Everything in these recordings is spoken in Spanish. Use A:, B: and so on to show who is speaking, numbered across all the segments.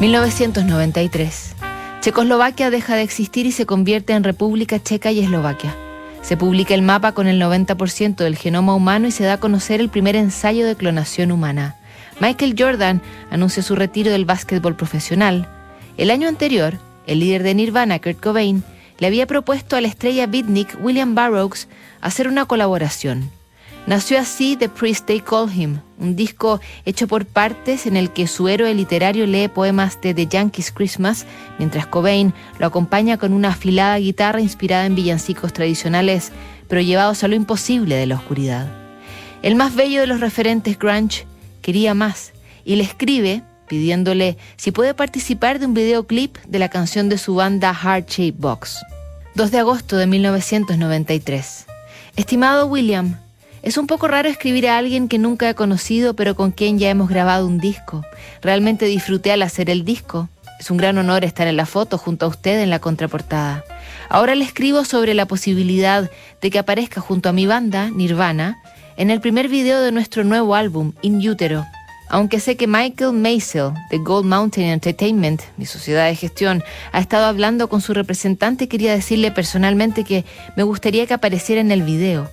A: 1993. Checoslovaquia deja de existir y se convierte en República Checa y Eslovaquia. Se publica el mapa con el 90% del genoma humano y se da a conocer el primer ensayo de clonación humana. Michael Jordan anuncia su retiro del básquetbol profesional. El año anterior, el líder de Nirvana, Kurt Cobain, le había propuesto a la estrella beatnik William Burroughs hacer una colaboración. Nació así The Priest They Call Him, un disco hecho por partes en el que su héroe literario lee poemas de The Yankees Christmas, mientras Cobain lo acompaña con una afilada guitarra inspirada en villancicos tradicionales, pero llevados a lo imposible de la oscuridad. El más bello de los referentes grunge quería más y le escribe pidiéndole si puede participar de un videoclip de la canción de su banda Heart Shape Box. 2 de agosto de 1993. Estimado William, es un poco raro escribir a alguien que nunca he conocido, pero con quien ya hemos grabado un disco. Realmente disfruté al hacer el disco. Es un gran honor estar en la foto junto a usted en la contraportada. Ahora le escribo sobre la posibilidad de que aparezca junto a mi banda, Nirvana, en el primer video de nuestro nuevo álbum, In Utero. Aunque sé que Michael Maisel, de Gold Mountain Entertainment, mi sociedad de gestión, ha estado hablando con su representante, quería decirle personalmente que me gustaría que apareciera en el video.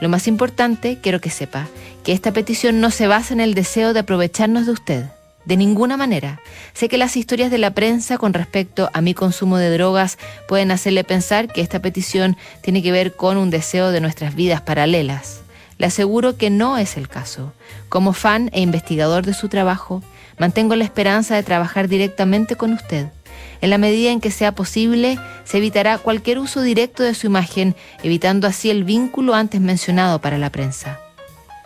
A: Lo más importante, quiero que sepa, que esta petición no se basa en el deseo de aprovecharnos de usted. De ninguna manera. Sé que las historias de la prensa con respecto a mi consumo de drogas pueden hacerle pensar que esta petición tiene que ver con un deseo de nuestras vidas paralelas. Le aseguro que no es el caso. Como fan e investigador de su trabajo, mantengo la esperanza de trabajar directamente con usted en la medida en que sea posible, se evitará cualquier uso directo de su imagen, evitando así el vínculo antes mencionado para la prensa.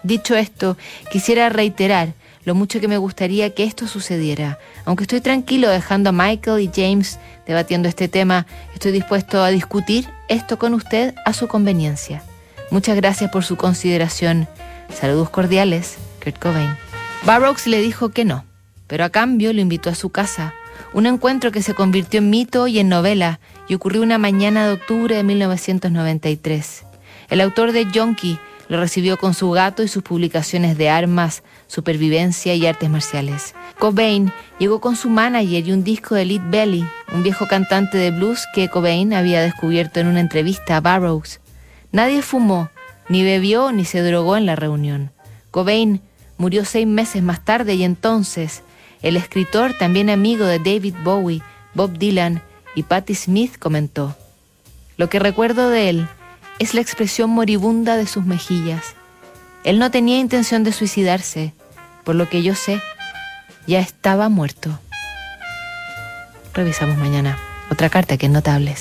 A: Dicho esto, quisiera reiterar lo mucho que me gustaría que esto sucediera. Aunque estoy tranquilo dejando a Michael y James debatiendo este tema, estoy dispuesto a discutir esto con usted a su conveniencia. Muchas gracias por su consideración. Saludos cordiales, Kurt Cobain. Barrocks le dijo que no, pero a cambio lo invitó a su casa un encuentro que se convirtió en mito y en novela y ocurrió una mañana de octubre de 1993. El autor de Yonki lo recibió con su gato y sus publicaciones de armas, supervivencia y artes marciales. Cobain llegó con su manager y un disco de Lead Belly, un viejo cantante de blues que Cobain había descubierto en una entrevista a Barrows. Nadie fumó, ni bebió, ni se drogó en la reunión. Cobain murió seis meses más tarde y entonces el escritor, también amigo de David Bowie, Bob Dylan y Patti Smith, comentó, Lo que recuerdo de él es la expresión moribunda de sus mejillas. Él no tenía intención de suicidarse, por lo que yo sé, ya estaba muerto. Revisamos mañana otra carta que es notables.